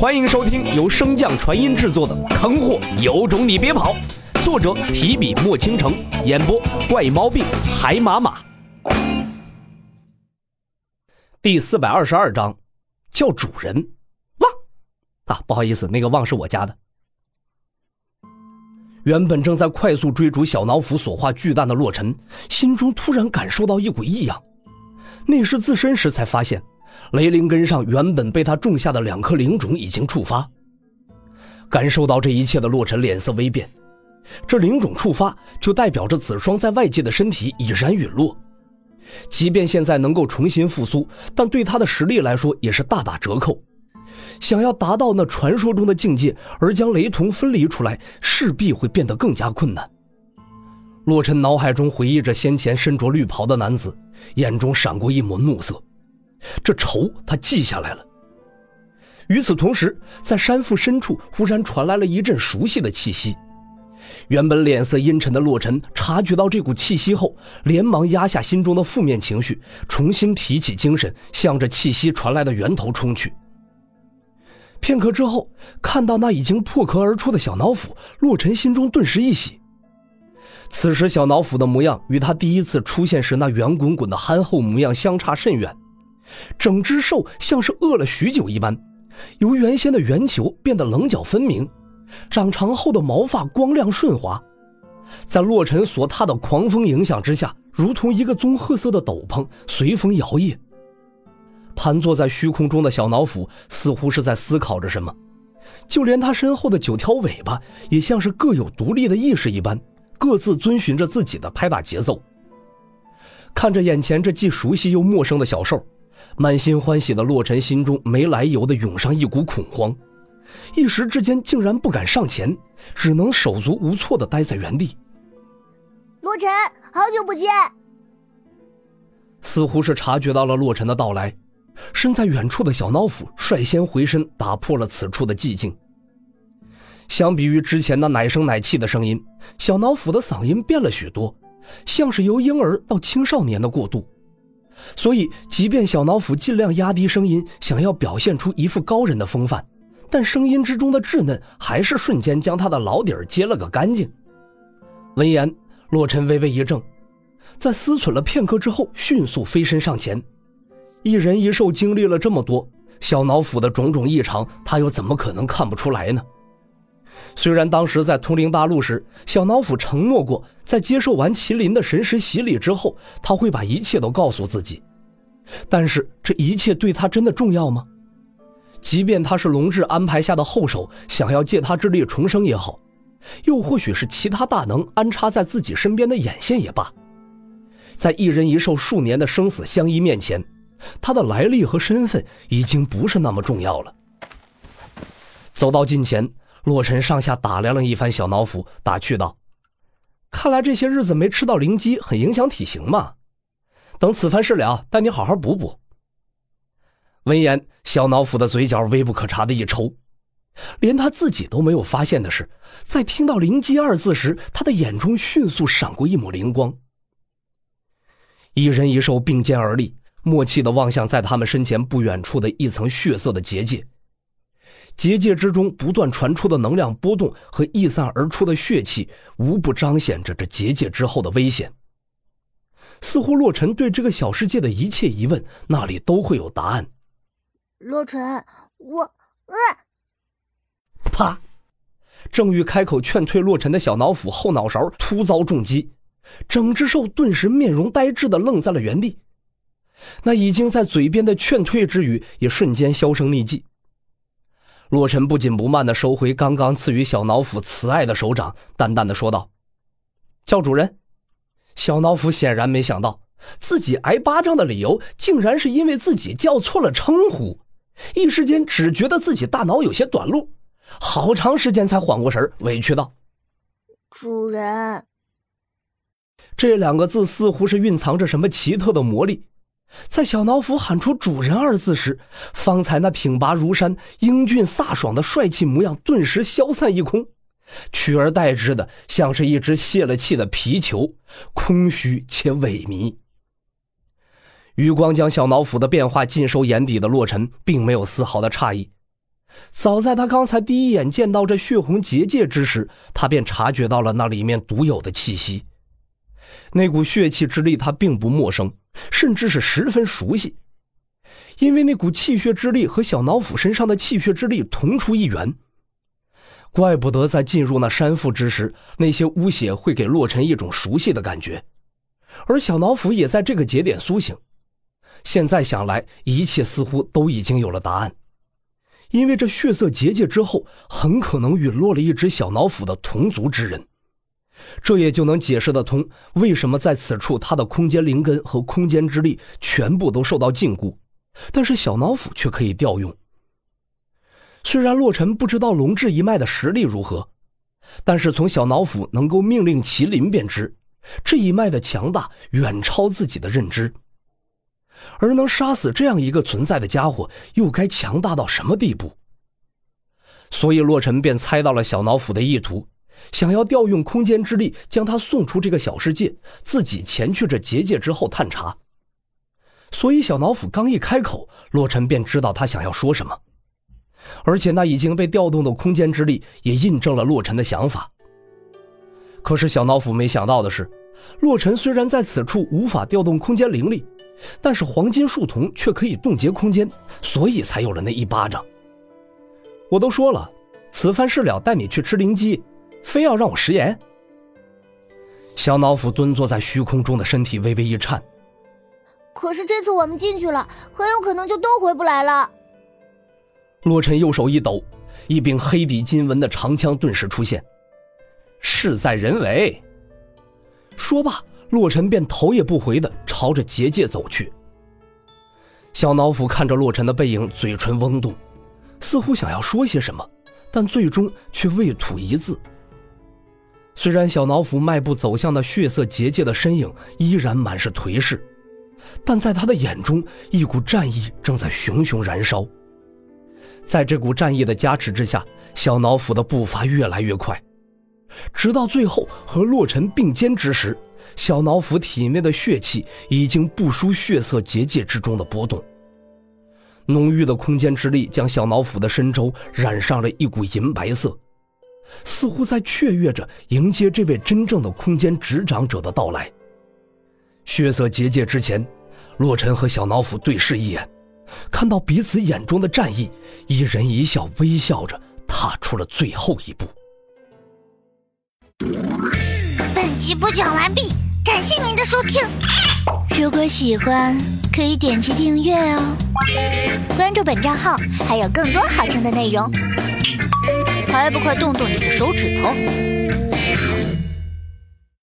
欢迎收听由升降传音制作的《坑货有种你别跑》，作者提笔墨倾城，演播怪猫病海马马。第四百二十二章，叫主人旺啊！不好意思，那个旺是我家的。原本正在快速追逐小脑斧所化巨蛋的洛尘，心中突然感受到一股异样，内视自身时才发现。雷灵根上原本被他种下的两颗灵种已经触发，感受到这一切的洛尘脸色微变。这灵种触发，就代表着子双在外界的身体已然陨落。即便现在能够重新复苏，但对他的实力来说也是大打折扣。想要达到那传说中的境界，而将雷同分离出来，势必会变得更加困难。洛尘脑海中回忆着先前身着绿袍的男子，眼中闪过一抹怒色。这仇他记下来了。与此同时，在山腹深处忽然传来了一阵熟悉的气息。原本脸色阴沉的洛尘察觉到这股气息后，连忙压下心中的负面情绪，重新提起精神，向着气息传来的源头冲去。片刻之后，看到那已经破壳而出的小脑斧，洛尘心中顿时一喜。此时小脑斧的模样与他第一次出现时那圆滚滚的憨厚模样相差甚远。整只兽像是饿了许久一般，由原先的圆球变得棱角分明，长长后的毛发光亮顺滑，在洛尘所踏的狂风影响之下，如同一个棕褐色的斗篷随风摇曳。盘坐在虚空中的小脑斧似乎是在思考着什么，就连他身后的九条尾巴也像是各有独立的意识一般，各自遵循着自己的拍打节奏。看着眼前这既熟悉又陌生的小兽。满心欢喜的洛尘心中没来由的涌上一股恐慌，一时之间竟然不敢上前，只能手足无措的待在原地。洛尘，好久不见！似乎是察觉到了洛尘的到来，身在远处的小脑斧率先回身，打破了此处的寂静。相比于之前那奶声奶气的声音，小脑斧的嗓音变了许多，像是由婴儿到青少年的过渡。所以，即便小脑斧尽量压低声音，想要表现出一副高人的风范，但声音之中的稚嫩还是瞬间将他的老底儿揭了个干净。闻言，洛尘微微一怔，在思忖了片刻之后，迅速飞身上前。一人一兽经历了这么多，小脑斧的种种异常，他又怎么可能看不出来呢？虽然当时在通灵大陆时，小脑斧承诺过，在接受完麒麟的神识洗礼之后，他会把一切都告诉自己。但是这一切对他真的重要吗？即便他是龙志安排下的后手，想要借他之力重生也好，又或许是其他大能安插在自己身边的眼线也罢，在一人一兽数年的生死相依面前，他的来历和身份已经不是那么重要了。走到近前。洛尘上下打量了一番小脑斧，打趣道：“看来这些日子没吃到灵鸡，很影响体型嘛。等此番事了，带你好好补补。”闻言，小脑斧的嘴角微不可察的一抽，连他自己都没有发现的是，在听到“灵鸡”二字时，他的眼中迅速闪过一抹灵光。一人一兽并肩而立，默契的望向在他们身前不远处的一层血色的结界。结界之中不断传出的能量波动和溢散而出的血气，无不彰显着这结界之后的危险。似乎洛尘对这个小世界的一切疑问，那里都会有答案。洛尘，我……呃，啪！正欲开口劝退洛尘的小脑斧后脑勺突遭重击，整只兽顿时面容呆滞的愣在了原地。那已经在嘴边的劝退之语，也瞬间销声匿迹。洛尘不紧不慢地收回刚刚赐予小脑斧慈爱的手掌，淡淡的说道：“叫主人。”小脑斧显然没想到自己挨巴掌的理由，竟然是因为自己叫错了称呼，一时间只觉得自己大脑有些短路，好长时间才缓过神委屈道：“主人。”这两个字似乎是蕴藏着什么奇特的魔力。在小脑斧喊出“主人”二字时，方才那挺拔如山、英俊飒爽的帅气模样顿时消散一空，取而代之的像是一只泄了气的皮球，空虚且萎靡。余光将小脑斧的变化尽收眼底的洛尘，并没有丝毫的诧异。早在他刚才第一眼见到这血红结界之时，他便察觉到了那里面独有的气息。那股血气之力，他并不陌生，甚至是十分熟悉，因为那股气血之力和小脑斧身上的气血之力同出一源。怪不得在进入那山腹之时，那些污血会给洛尘一种熟悉的感觉，而小脑斧也在这个节点苏醒。现在想来，一切似乎都已经有了答案，因为这血色结界之后，很可能陨落了一只小脑斧的同族之人。这也就能解释得通，为什么在此处他的空间灵根和空间之力全部都受到禁锢，但是小脑斧却可以调用。虽然洛尘不知道龙志一脉的实力如何，但是从小脑斧能够命令麒麟便知，这一脉的强大远超自己的认知。而能杀死这样一个存在的家伙，又该强大到什么地步？所以洛尘便猜到了小脑斧的意图。想要调用空间之力将他送出这个小世界，自己前去这结界之后探查。所以小脑斧刚一开口，洛尘便知道他想要说什么，而且那已经被调动的空间之力也印证了洛尘的想法。可是小脑斧没想到的是，洛尘虽然在此处无法调动空间灵力，但是黄金树瞳却可以冻结空间，所以才有了那一巴掌。我都说了，此番事了带你去吃灵鸡。非要让我食言？小脑斧蹲坐在虚空中的身体微微一颤。可是这次我们进去了，很有可能就都回不来了。洛尘右手一抖，一柄黑底金纹的长枪顿时出现。事在人为。说罢，洛尘便头也不回的朝着结界走去。小脑斧看着洛尘的背影，嘴唇嗡动，似乎想要说些什么，但最终却未吐一字。虽然小脑斧迈步走向那血色结界的身影依然满是颓势，但在他的眼中，一股战意正在熊熊燃烧。在这股战意的加持之下，小脑斧的步伐越来越快，直到最后和洛尘并肩之时，小脑斧体内的血气已经不输血色结界之中的波动。浓郁的空间之力将小脑斧的身周染上了一股银白色。似乎在雀跃着迎接这位真正的空间执掌者的到来。血色结界之前，洛尘和小脑斧对视一眼，看到彼此眼中的战意，一人一笑，微笑着踏出了最后一步。本集播讲完毕，感谢您的收听。如果喜欢，可以点击订阅哦，关注本账号还有更多好听的内容。还不快动动你的手指头！